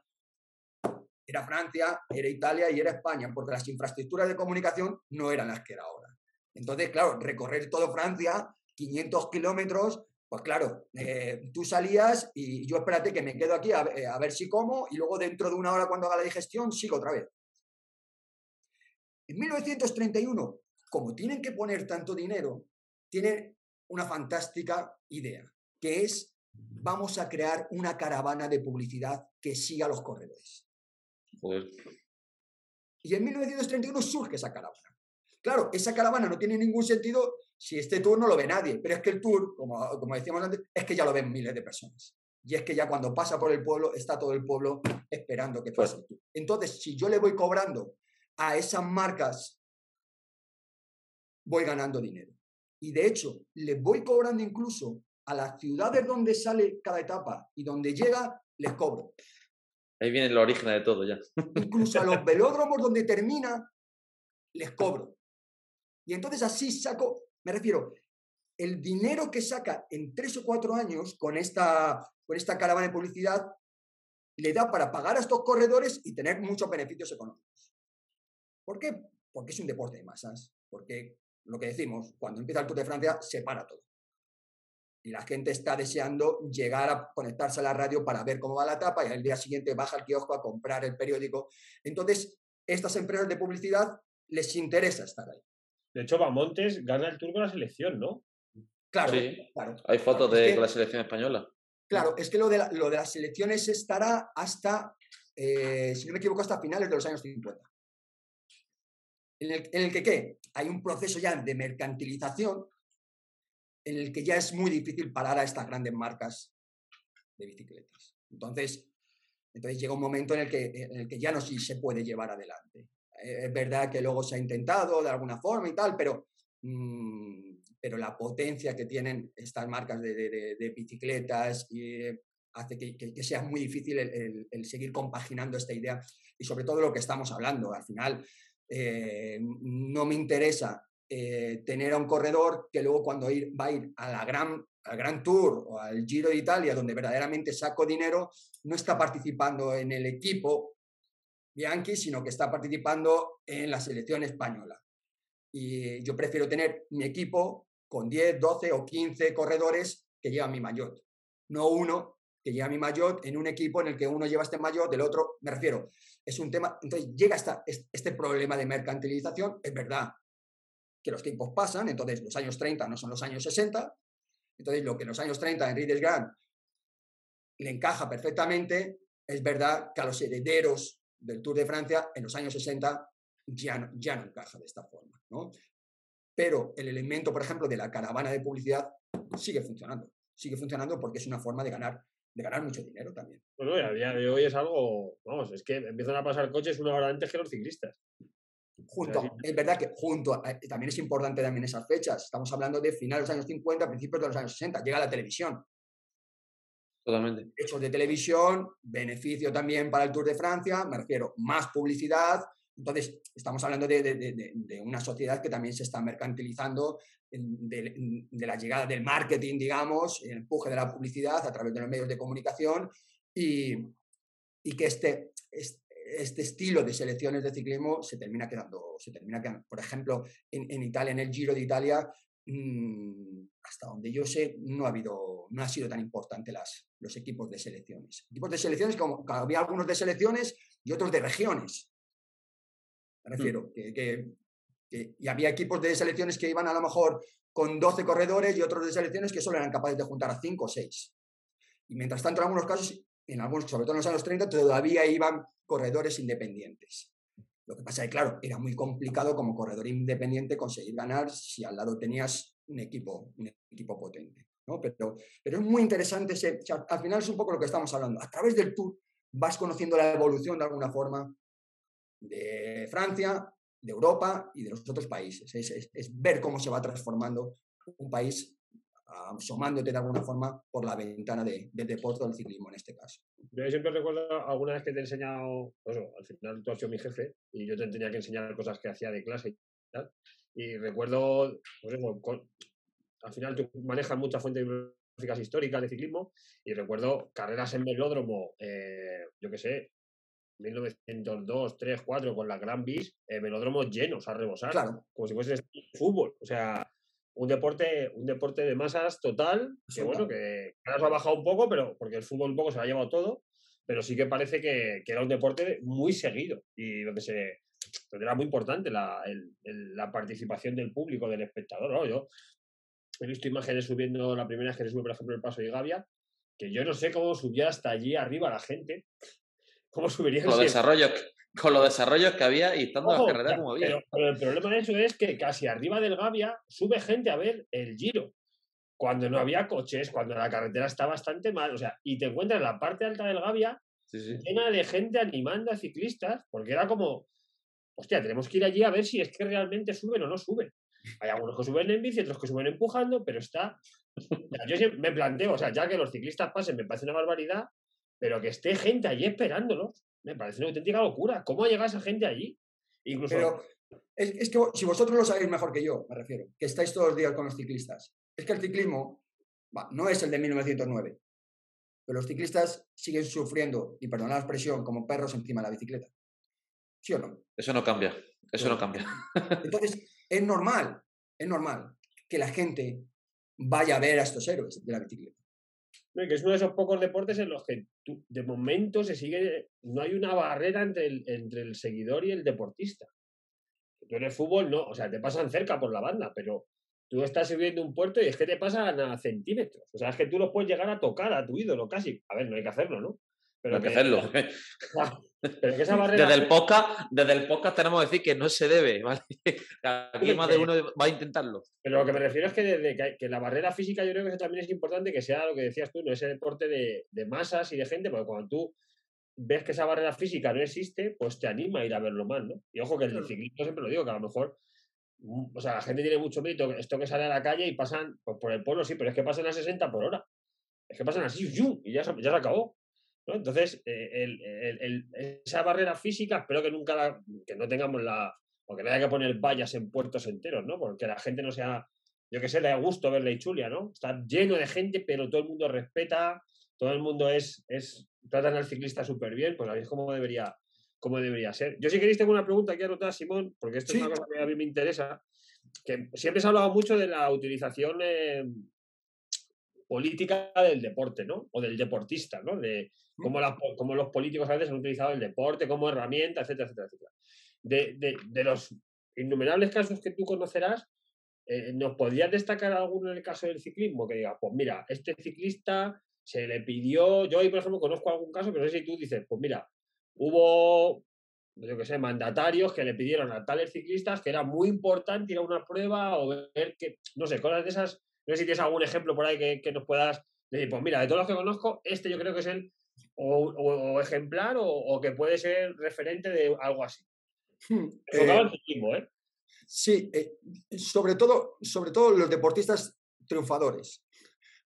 era Francia, era Italia y era España, porque las infraestructuras de comunicación no eran las que era ahora. Entonces, claro, recorrer todo Francia, 500 kilómetros, pues claro, eh, tú salías y yo espérate que me quedo aquí eh, a, ver si como y luego dentro de una hora cuando haga la digestión sigo otra vez. En 1931, como tienen que poner tanto dinero, tienen una fantástica idea, que es vamos a crear una caravana de publicidad que siga los corredores. Y en 1931 surge esa caravana. Claro, esa caravana no tiene ningún sentido si este tour no lo ve nadie, pero es que el tour, como, como decíamos antes, es que ya lo ven miles de personas. Y es que ya cuando pasa por el pueblo, está todo el pueblo esperando que pase el tour. Entonces, si yo le voy cobrando a esas marcas, voy ganando dinero. Y de hecho, le voy cobrando incluso a las ciudades donde sale cada etapa y donde llega, les cobro. Ahí viene el origen de todo ya. Incluso a los velódromos donde termina, les cobro. Y entonces así saco, me refiero, el dinero que saca en tres o cuatro años con esta, con esta caravana de publicidad le da para pagar a estos corredores y tener muchos beneficios económicos. ¿Por qué? Porque es un deporte de masas. Porque lo que decimos, cuando empieza el Tour de Francia, se para todo y la gente está deseando llegar a conectarse a la radio para ver cómo va la etapa y al día siguiente baja al kiosco a comprar el periódico. Entonces, estas empresas de publicidad les interesa estar ahí. De hecho, Bamontes gana el Tour con la selección, ¿no? Claro, Hay fotos de la selección española. Claro, es que lo de, lo de las selecciones estará hasta, eh, si no me equivoco, hasta finales de los años 50. En el, el que, ¿qué? Hay un proceso ya de mercantilización en el que ya es muy difícil parar a estas grandes marcas de bicicletas. Entonces, entonces llega un momento en el que, en el que ya no se puede llevar adelante. Eh, es verdad que luego se ha intentado de alguna forma y tal, pero, mm, pero la potencia que tienen estas marcas de, bicicletas y, hace que, sea muy difícil el, seguir compaginando esta idea y sobre todo lo que estamos hablando. Al final, eh, no me interesa eh, tener a un corredor que luego cuando va a ir a la gran, al Gran Tour o al Giro de Italia, donde verdaderamente saco dinero, no está participando en el equipo Bianchi, sino que está participando en la selección española. Y yo prefiero tener mi equipo con 10, 12 o 15 corredores que llevan mi maillot, no uno que lleva mi maillot en un equipo en el que uno lleva este maillot, del otro, me refiero, es un tema, entonces llega hasta este problema de mercantilización, es verdad, que los tiempos pasan, entonces los años 30 no son los años 60, entonces lo que en los años 30 en Riders Grant le encaja perfectamente, es verdad que a los herederos del Tour de Francia en los años 60 ya no, ya no encaja de esta forma. ¿no? Pero el elemento, por ejemplo, de la caravana de publicidad sigue funcionando. Sigue funcionando porque es una forma de ganar, de ganar mucho dinero también. Bueno, a día de hoy es algo, vamos, es que empiezan a pasar coches una hora antes que los ciclistas. Junto, es verdad que junto, también es importante también esas fechas, estamos hablando de finales de los años 50, principios de los años 60, llega la televisión. Totalmente. Hechos de televisión, beneficio también para el Tour de Francia, me refiero, más publicidad. Entonces, estamos hablando de, una sociedad que también se está mercantilizando de, la llegada del marketing, digamos, el empuje de la publicidad a través de los medios de comunicación y, y que este, este, estilo de selecciones de ciclismo se termina quedando, se termina quedando. Por ejemplo, en, en Italia, en el Giro de Italia, Mm, hasta donde yo sé, no ha habido, no ha sido tan importante las, los equipos de selecciones. Equipos de selecciones, como había algunos de selecciones y otros de regiones. Me mm. refiero, que, y había equipos de selecciones que iban a lo mejor con 12 corredores y otros de selecciones que solo eran capaces de juntar a 5 o 6. Y mientras tanto, en algunos casos, en algunos, sobre todo en los años 30, todavía iban corredores independientes. Lo que pasa es que, claro, era muy complicado como corredor independiente conseguir ganar si al lado tenías un equipo, un equipo potente. ¿no? Pero, pero es muy interesante, ese, al final es un poco lo que estamos hablando. A través del tour vas conociendo la evolución de alguna forma de Francia, de Europa y de los otros países. es ver cómo se va transformando un país asomándote de alguna forma por la ventana de, del deporte del ciclismo en este caso. Yo siempre recuerdo alguna vez que te he enseñado, pues, al final tú has sido mi jefe y yo te tenía que enseñar cosas que hacía de clase y tal. Y recuerdo, pues al final tú manejas muchas fuentes bibliográficas históricas de ciclismo y recuerdo carreras en velódromo, eh, yo qué sé, 1902, 3, 4 con la Gran Bis, eh, velódromos llenos a rebosar, como si fuese fútbol. O sea, un deporte, un deporte de masas total, que bueno, que ahora se ha bajado un poco, pero porque el fútbol un poco se lo ha llevado todo, pero sí que parece que, era un deporte muy seguido y donde se era muy importante la, la participación del público, del espectador. Yo he visto imágenes subiendo, la primera vez que se sube, por ejemplo, el paso de Gavia, que yo no sé cómo subía hasta allí arriba la gente, cómo subiría. Desarrollos, con los desarrollos que había y estando la carrera como había. Pero, el problema de eso es que casi arriba del Gavia sube gente a ver el Giro. Cuando no había coches, cuando la carretera está bastante mal. O sea, y te encuentras en la parte alta del Gavia llena de gente animando a ciclistas, porque era como, hostia, tenemos que ir allí a ver si es que realmente suben o no suben. Hay algunos que suben en bici, otros que suben empujando, pero está. yo me planteo, o sea, ya que los ciclistas pasen, me parece una barbaridad, pero que esté gente allí esperándolos me parece una auténtica locura. ¿Cómo llega esa gente allí? Incluso... Pero es, que si vosotros lo sabéis mejor que yo, me refiero, que estáis todos los días con los ciclistas, es que el ciclismo no es el de 1909, pero los ciclistas siguen sufriendo, y perdonad la expresión, como perros encima de la bicicleta. ¿Sí o no? Eso no cambia, eso no cambia. Entonces, es normal, es normal que la gente vaya a ver a estos héroes de la bicicleta que es uno de esos pocos deportes en los que de momento se sigue, no hay una barrera entre el, entre el seguidor y el deportista. Tú en el fútbol no, o sea, te pasan cerca por la banda, pero tú estás subiendo un puerto y es que te pasan a centímetros. O sea, es que tú los puedes llegar a tocar a tu ídolo casi. A ver, no hay que hacerlo, ¿no? Pero hay que, hacerlo. desde, el podcast, desde el podcast tenemos que decir que no se debe, ¿vale? Aquí más de uno va a intentarlo. Pero lo que me refiero es que, desde que, la barrera física yo creo que eso también es importante que sea lo que decías tú, no ese deporte de, de, masas y de gente, porque cuando tú ves que esa barrera física no existe, pues te anima a ir a verlo más, ¿no? Y ojo que el ciclismo siempre lo digo, que a lo mejor mm, o sea, la gente tiene mucho mérito, esto que sale a la calle y pasan, pues por el pueblo sí, pero es que pasan a 60 por hora. Es que pasan así, y ya, ya se acabó. Entonces, eh, esa barrera física, espero que nunca que no tengamos la, porque no haya que poner vallas en puertos enteros, ¿no? Porque la gente no sea, yo que sé, le da gusto ver la Ichulia, ¿no? Está lleno de gente, pero todo el mundo respeta, todo el mundo es, es tratan al ciclista súper bien, pues es como debería, como debería ser. Yo si queréis tengo una pregunta aquí anotada, Simón, porque esto es una cosa que a mí me interesa, que siempre se ha hablado mucho de la utilización eh, política del deporte, ¿no? O del deportista, ¿no? De cómo, los políticos a veces han utilizado el deporte como herramienta, etcétera, etcétera, etcétera. De, los innumerables casos que tú conocerás, eh, ¿nos podrías destacar alguno en el caso del ciclismo? Que diga, pues mira, este ciclista se le pidió, yo hoy por ejemplo conozco algún caso, pero no sé si tú dices, pues mira, hubo, yo qué sé, mandatarios que le pidieron a tales ciclistas que era muy importante ir a una prueba o ver que, no sé, cosas de esas no sé si tienes algún ejemplo por ahí que, nos puedas decir, pues mira, de todos los que conozco, este yo creo que es el o, ejemplar o, que puede ser referente de algo así. Hmm, eh, ¿eh? Sí, eh, sobre, todo, sobre todo los deportistas triunfadores.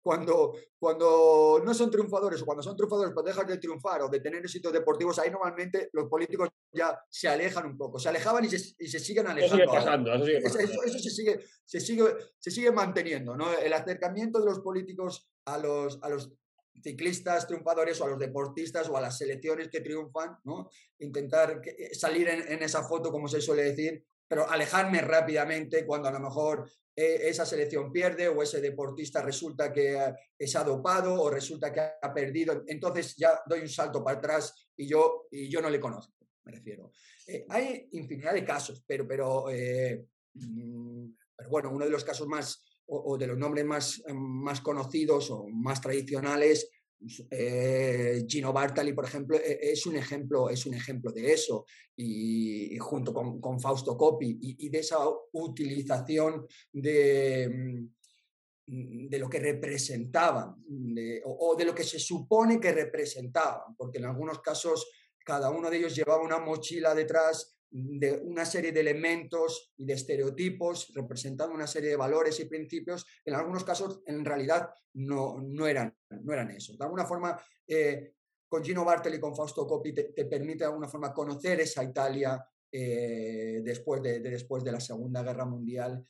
cuando, cuando no son triunfadores o cuando son triunfadores pues dejan de triunfar o de tener éxitos deportivos, ahí normalmente los políticos ya se alejan un poco. Se alejaban y se, y se siguen alejando. Eso sigue pasando. Eso, sigue pasando. Eso, se, sigue, se, sigue, se sigue manteniendo. ¿no? El acercamiento de los políticos a los, a los ciclistas triunfadores o a los deportistas o a las selecciones que triunfan, ¿no? intentar eh, salir en, esa foto, como se suele decir, pero alejarme rápidamente cuando a lo mejor eh, esa selección pierde o ese deportista resulta que se ha dopado o resulta que ha perdido. Entonces ya doy un salto para atrás y yo, y yo no le conozco, me refiero. Eh, hay infinidad de casos, pero, pero, eh, mm, pero bueno, uno de los casos más o, de los nombres más, más conocidos o más tradicionales eh, Gino Bartali, por ejemplo, e, es un ejemplo, es un ejemplo de eso, y, junto con, Fausto Coppi, y, de esa utilización de, mm, de lo que representaban, o, de lo que se supone que representaban, porque en algunos casos cada uno de ellos llevaba una mochila detrás de una serie de elementos y de estereotipos representando una serie de valores y principios, en algunos casos en realidad no, no, eran, no eran eso. De alguna forma, eh, con Gino Bartelli y con Fausto Coppi te, permite de alguna forma conocer esa Italia eh, después, de, después de la Segunda Guerra Mundial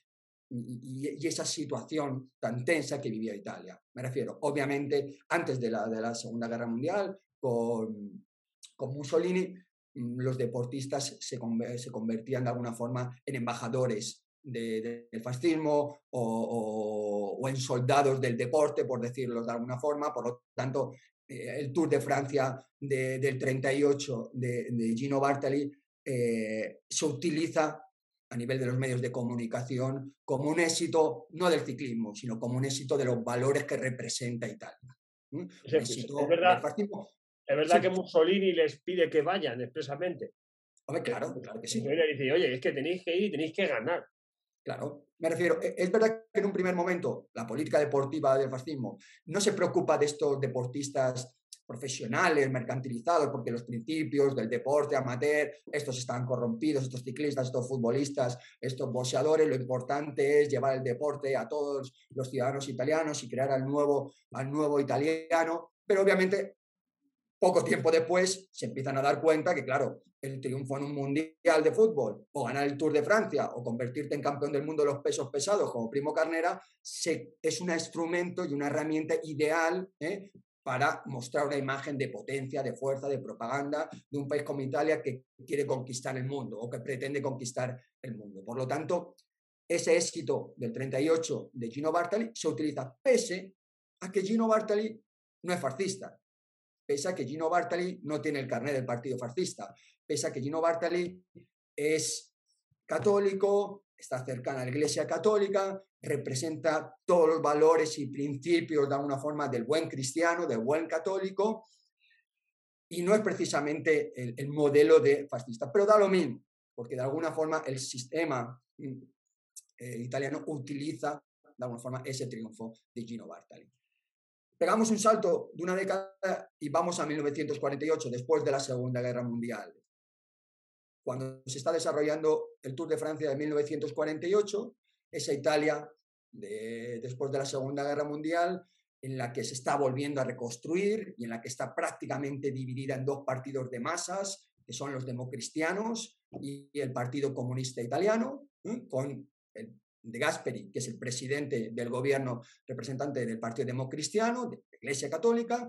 y, esa situación tan tensa que vivía Italia. Me refiero, obviamente, antes de la, de la Segunda Guerra Mundial, con, con Mussolini, los deportistas se, se convertían de alguna forma en embajadores del fascismo o, en soldados del deporte, por decirlo de alguna forma. Por lo tanto, eh, el Tour de Francia del 38 de, Gino Bartali eh, se utiliza a nivel de los medios de comunicación como un éxito, no del ciclismo, sino como un éxito de los valores que representa Italia. es, verdad, es verdad que Mussolini les pide que vayan expresamente. Hombre, claro, claro que sí. Y le dice, oye, es que tenéis que ir y tenéis que ganar. Claro, me refiero, e, es verdad que en un primer momento la política deportiva del fascismo no se preocupa de estos deportistas profesionales, mercantilizados, porque los principios del deporte amateur, estos están corrompidos, estos ciclistas, estos futbolistas, estos boxeadores, lo importante es llevar el deporte a todos los ciudadanos italianos y crear al nuevo, al nuevo italiano, pero obviamente poco tiempo después se empiezan a dar cuenta que, claro, el triunfo en un mundial de fútbol o ganar el Tour de Francia o convertirte en campeón del mundo de los pesos pesados como Primo Carnera es un instrumento y una herramienta ideal ¿eh? para mostrar una imagen de potencia, de fuerza, de propaganda de un país como Italia que quiere conquistar el mundo o que pretende conquistar el mundo. Por lo tanto, ese éxito del 38 de Gino Bartali se utiliza pese a que Gino Bartali no es fascista, pese a que Gino Bartali no tiene el carnet del partido fascista, pese a que Gino Bartali es católico, está cercana a la Iglesia Católica, representa todos los valores y principios de alguna forma del buen cristiano, del buen católico, y no es precisamente el, modelo de fascista, pero da lo mismo, porque de alguna forma el sistema mm, eh, italiano utiliza de alguna forma ese triunfo de Gino Bartali. Pegamos un salto de una década y vamos a 1948, después de la Segunda Guerra Mundial. Cuando se está desarrollando el Tour de Francia de 1948, esa Italia de, después de la Segunda Guerra Mundial, en la que se está volviendo a reconstruir y en la que está prácticamente dividida en dos partidos de masas, que son los democristianos y el Partido Comunista Italiano, con el de Gasperi, que es el presidente del gobierno representante del Partido Democristiano, de la Iglesia Católica,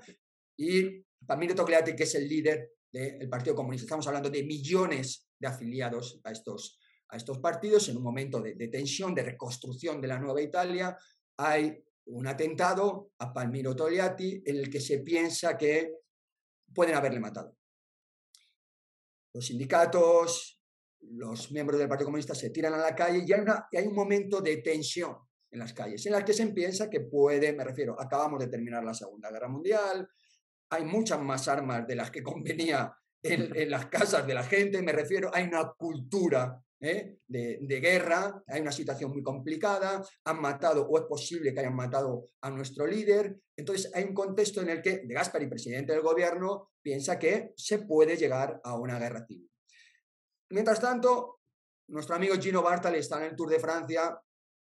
y Palmiro Togliatti, que es el líder del Partido Comunista. Estamos hablando de millones de afiliados a estos, a estos partidos en un momento de, tensión, de reconstrucción de la nueva Italia. Hay un atentado a Palmiro Togliatti en el que se piensa que pueden haberle matado. Los sindicatos, los miembros del Partido Comunista se tiran a la calle y hay, una, hay un momento de tensión en las calles, en las que se piensa que puede, me refiero, acabamos de terminar la Segunda Guerra Mundial, hay muchas más armas de las que convenía en, las casas de la gente, me refiero, hay una cultura ¿eh? de, de, guerra, hay una situación muy complicada, han matado o es posible que hayan matado a nuestro líder, entonces hay un contexto en el que De Gaspari, presidente del gobierno, piensa que se puede llegar a una guerra civil. Mientras tanto, nuestro amigo Gino Bartali está en el Tour de Francia,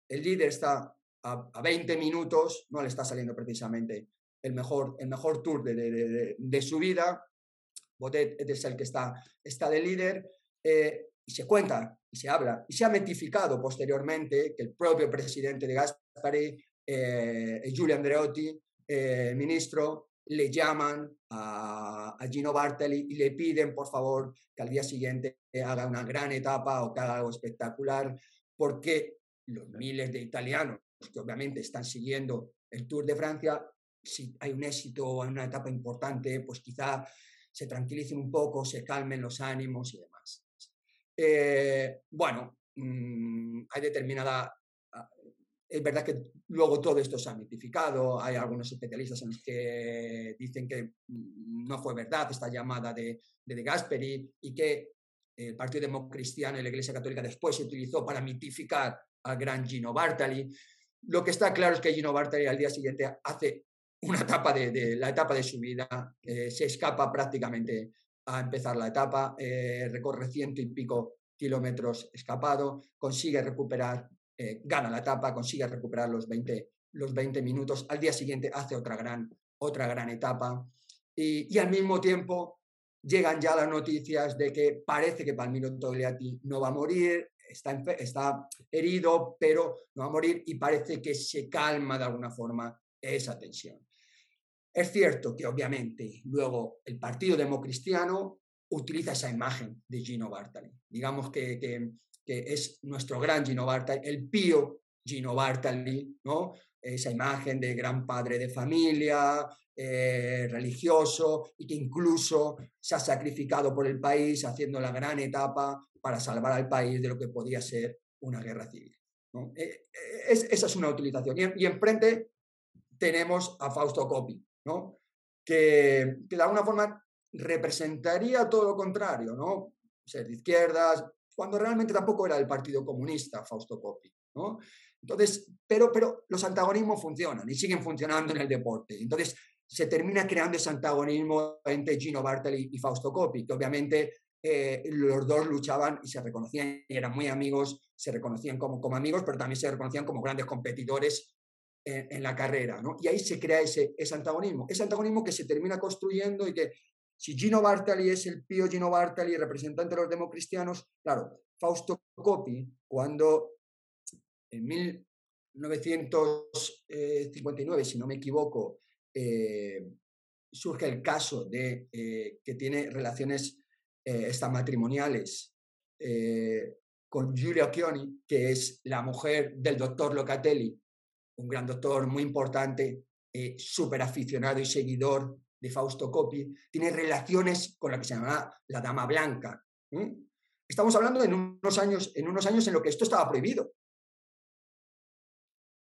el líder está a, 20 minutos, no le está saliendo precisamente el mejor, el mejor tour de, su vida. Botet es el que está, está de líder. Eh, y se cuenta y se habla y se ha metificado posteriormente que el propio presidente de Gaspari, eh, Giulio Andreotti, eh, ministro, le llaman a, a, Gino Bartali y le piden, por favor, que al día siguiente haga una gran etapa o que haga algo espectacular, porque los miles de italianos que obviamente están siguiendo el Tour de Francia, si hay un éxito o una etapa importante, pues quizá se tranquilicen un poco, se calmen los ánimos y demás. Eh, bueno, mm, hay determinada es verdad que luego todo esto se ha mitificado, hay algunos especialistas en los que dicen que mm, no fue verdad esta llamada de, de, Gasperi y que el Partido Democristiano y la Iglesia Católica después se utilizó para mitificar al gran Gino Bartali. Lo que está claro es que Gino Bartali al día siguiente hace una etapa de, la etapa de su vida, eh, se escapa prácticamente a empezar la etapa, eh, recorre ciento y pico kilómetros escapado, consigue recuperar eh, gana la etapa, consigue recuperar los 20, los 20 minutos, al día siguiente hace otra gran, otra gran etapa y, al mismo tiempo llegan ya las noticias de que parece que Palmiro Togliatti no va a morir, está, está herido, pero no va a morir y parece que se calma de alguna forma esa tensión. Es cierto que obviamente luego el Partido Democristiano utiliza esa imagen de Gino Bartali. Digamos que, que, que es nuestro gran Gino Bartali, el pío Gino Bartali, ¿no? esa imagen de gran padre de familia, eh, religioso, y que incluso se ha sacrificado por el país haciendo la gran etapa para salvar al país de lo que podía ser una guerra civil. Eh, eh, esa es una utilización. Y, y, enfrente tenemos a Fausto Coppi, ¿no? que, que de alguna forma representaría todo lo contrario, ¿no? ser de izquierdas, cuando realmente tampoco era del Partido Comunista Fausto Coppi. ¿no? Entonces, pero, pero los antagonismos funcionan y siguen funcionando en el deporte. Entonces, se termina creando ese antagonismo entre Gino Bartali y Fausto Coppi, que obviamente eh, los dos luchaban y se reconocían y eran muy amigos, se reconocían como, como amigos, pero también se reconocían como grandes competidores en, la carrera. ¿no? Y ahí se crea ese, ese antagonismo, ese antagonismo que se termina construyendo y que si Gino Bartali es el pío Gino Bartali, representante de los democristianos, claro, Fausto Coppi, cuando en 1959, si no me equivoco, eh, surge el caso de eh, que tiene relaciones eh, extramatrimoniales con Giulia Occhioni, que es la mujer del doctor Locatelli, un gran doctor muy importante, súper aficionado y seguidor de Fausto Coppi, tiene relaciones con la que se llama la Dama Blanca. Estamos hablando de unos, años, en unos años en lo que esto estaba prohibido.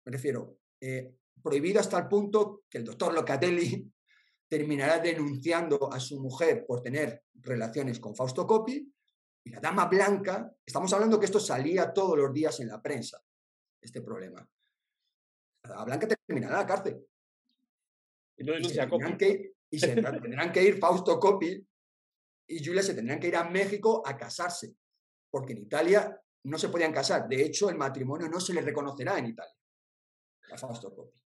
Me refiero, eh, prohibido hasta el punto que el doctor Locatelli terminará denunciando a su mujer por tener relaciones con Fausto Coppi y la Dama Blanca, estamos hablando que esto salía todos los días en la prensa, este problema. La Dama Blanca terminará en la cárcel. Y no denuncia a y se tendrán que ir Fausto Coppi y Julia se tendrán que ir a México a casarse, porque en Italia no se podían casar. De hecho, el matrimonio no se les reconocerá en Italia a Fausto Coppi.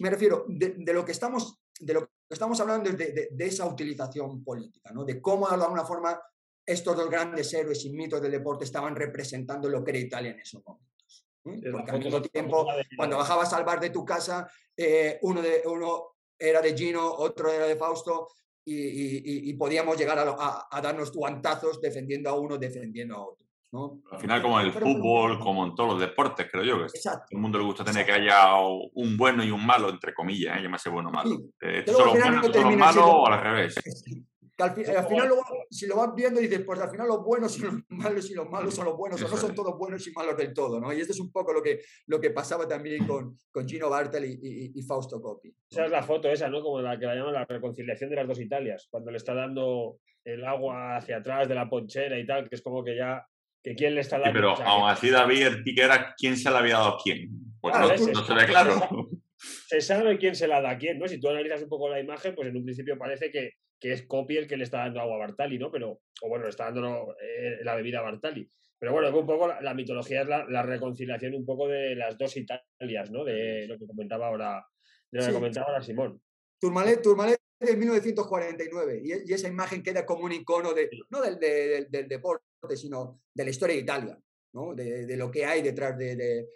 Me refiero, de, lo que estamos, de lo que estamos hablando de, de, esa utilización política, ¿no? de cómo de alguna forma estos dos grandes héroes y mitos del deporte estaban representando lo que era Italia en esos momentos. Porque al mismo tiempo, cuando bajabas al bar de tu casa, eh, uno, de, uno era de Gino, otro era de Fausto, y, podíamos llegar a, darnos guantazos defendiendo a uno, defendiendo a otro. ¿no? Al final, como en el fútbol, como en todos los deportes, creo yo, que a todo el mundo le gusta tener que haya un bueno y un malo, entre comillas, ¿eh? llamarse bueno o malo. Eh, ¿Son los buenos, son los malos o al revés? al, final, si lo vas viendo, dices, pues al final los buenos son los malos y los malos son los buenos, o no son todos buenos y malos del todo, ¿no? Y esto es un poco lo que, lo que pasaba también con, con Gino Bartel y, Fausto Coppi. Esa es la foto esa, ¿no? Como la que la llaman la reconciliación de las dos Italias, cuando le está dando el agua hacia atrás de la ponchera y tal, que es como que ya que quién le está dando. pero aún así David el era quién se le había dado a quién. Pues no, se ve claro. se sabe quién se la da a quién, ¿no? Si tú analizas un poco la imagen, pues en un principio parece que, que es Copy el que le está dando agua a Bartali, ¿no? Pero, o bueno, le está dando eh, la bebida a Bartali. Pero bueno, un poco la, mitología es la, reconciliación un poco de las dos Italias, ¿no? De lo que comentaba ahora, de lo que comentaba ahora Simón. Tourmalet, Tourmalet de 1949 y, esa imagen queda como un icono de, no del, del, deporte, sino de la historia de Italia, ¿no? de, de lo que hay detrás de,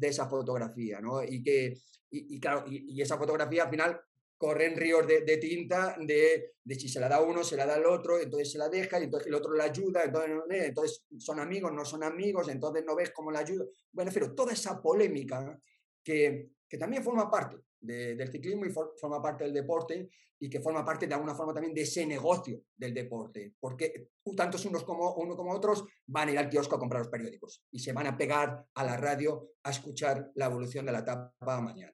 esa fotografía. ¿no? Y, que, y, claro, y, esa fotografía al final corren ríos de, tinta de, si se la da uno, se la da el otro, entonces se la deja y entonces el otro la ayuda, entonces, entonces son amigos, no son amigos, entonces no ves cómo la ayuda. Bueno, pero toda esa polémica que, que también forma parte del ciclismo y forma parte del deporte y que forma parte de alguna forma también de ese negocio del deporte, porque tantos unos como uno como otros van a ir al kiosco a comprar los periódicos y se van a pegar a la radio a escuchar la evolución de la etapa mañana.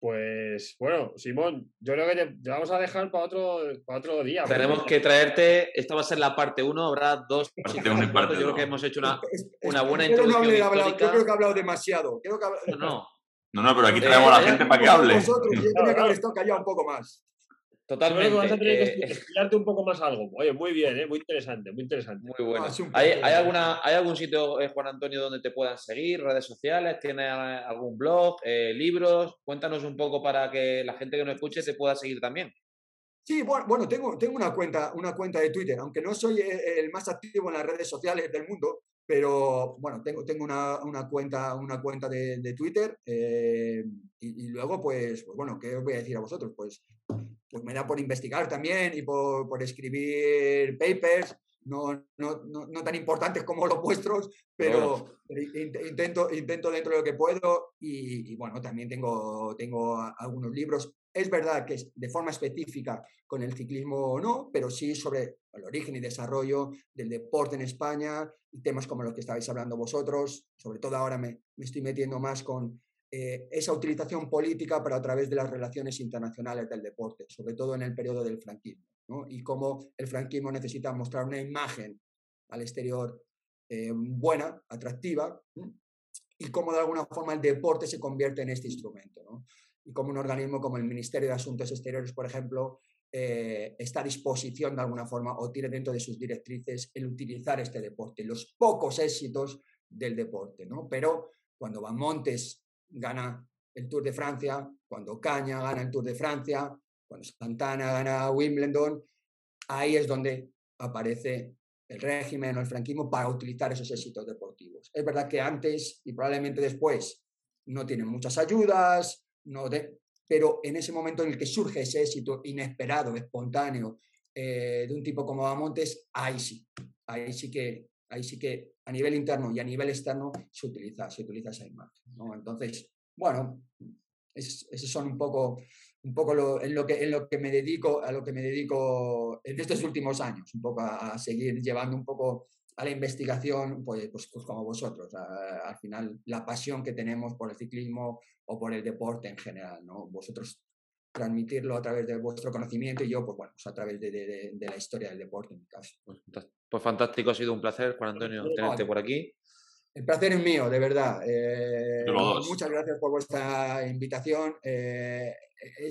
Pues bueno, Simón, yo creo que te, vamos a dejar para otro, para otro día. Tenemos que traerte, esta va a ser la parte 1, habrá dos parte Yo creo que hemos hecho una, una buena introducción. yo creo que he hablado demasiado. no, no, no, no, pero aquí traemos a la gente para que hable. Vosotros, yo tenía que haber estado callado un poco más. Totalmente. vas a tener que eh, explicarte un poco más algo. Oye, muy bien, ¿eh? muy interesante, muy interesante. Muy bueno. ¿Hay, ¿Hay, alguna, ¿Hay algún sitio, eh, Juan Antonio, donde te puedan seguir? ¿Redes sociales? ¿Tienes algún blog? Eh, ¿Libros? Cuéntanos un poco para que la gente que nos escuche te pueda seguir también. Sí, bueno, tengo, tengo una, cuenta, una cuenta de Twitter, aunque no soy el más activo en las redes sociales del mundo, pero bueno, tengo, tengo una, una cuenta, una cuenta de, de Twitter eh, y, luego, pues, pues, bueno, ¿qué os voy a decir a vosotros? Pues, pues me da por investigar también y por, por escribir papers, no, no, no, tan importantes como los vuestros, pero, intento, intento dentro de lo que puedo y, y, bueno, también tengo, tengo algunos libros. Es verdad que de forma específica con el ciclismo no, pero sí sobre el origen y desarrollo del deporte en España y temas como los que estabais hablando vosotros. Sobre todo ahora me, me estoy metiendo más con eh, esa utilización política, pero a través de las relaciones internacionales del deporte, sobre todo en el periodo del franquismo, ¿no? y cómo el franquismo necesita mostrar una imagen al exterior eh, buena, atractiva, y cómo de alguna forma el deporte se convierte en este instrumento. ¿no? Y como un organismo como el Ministerio de Asuntos Exteriores, por ejemplo, eh, está a disposición de alguna forma o tiene dentro de sus directrices el utilizar este deporte, los pocos éxitos del deporte, ¿no? Pero cuando Van Montes gana el Tour de Francia, cuando Caña gana el Tour de Francia, cuando Santana gana Wimbledon, ahí es donde aparece el régimen o el franquismo para utilizar esos éxitos deportivos. Es verdad que antes y probablemente después no tienen muchas ayudas, no de, pero en ese momento en el que surge ese éxito inesperado, espontáneo, eh, de un tipo como Bamontes, ahí sí, ahí sí que, ahí sí que a nivel interno y a nivel externo se utiliza, se utiliza esa imagen. Entonces, bueno, esos son un poco, un poco lo, en, lo que, en lo que me dedico, a lo que me dedico en estos últimos años, un poco a seguir llevando un poco a la investigación, pues, pues, pues como vosotros, al final la pasión que tenemos por el ciclismo o por el deporte en general, ¿no? Vosotros transmitirlo a través de vuestro conocimiento y yo, pues bueno, pues a través de, de, de, la historia del deporte en mi caso. Pues, pues fantástico, ha sido un placer, Juan Antonio, tenerte por aquí. El placer es mío, de verdad. Eh, muchas gracias por vuestra invitación. Eh,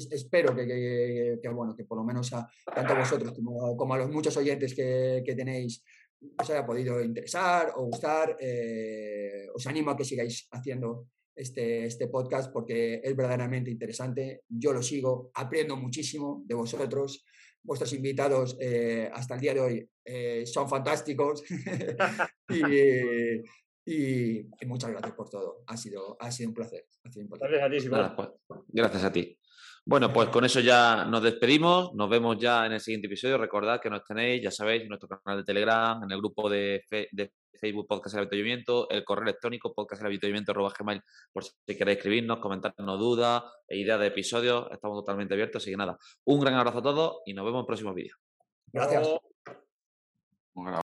espero que, que, que, bueno, que por lo menos a tanto a vosotros como, como a los muchos oyentes que, que tenéis os haya podido interesar o gustar, eh, os animo a que sigáis haciendo este, este podcast porque es verdaderamente interesante. Yo lo sigo, aprendo muchísimo de vosotros. Vuestros invitados eh, hasta el día de hoy eh, son fantásticos y, y, muchas gracias por todo. Ha sido, ha sido un placer. Gracias a ti, pues, gracias a ti. Bueno, pues con eso ya nos despedimos. Nos vemos ya en el siguiente episodio. Recordad que nos tenéis, ya sabéis, en nuestro canal de Telegram, en el grupo de, Facebook Podcast El Avituallamiento, el correo electrónico podcast.gmail por si queréis escribirnos, comentarnos dudas e ideas de episodios. Estamos totalmente abiertos. Así que nada, un gran abrazo a todos y nos vemos en próximos vídeos. Gracias.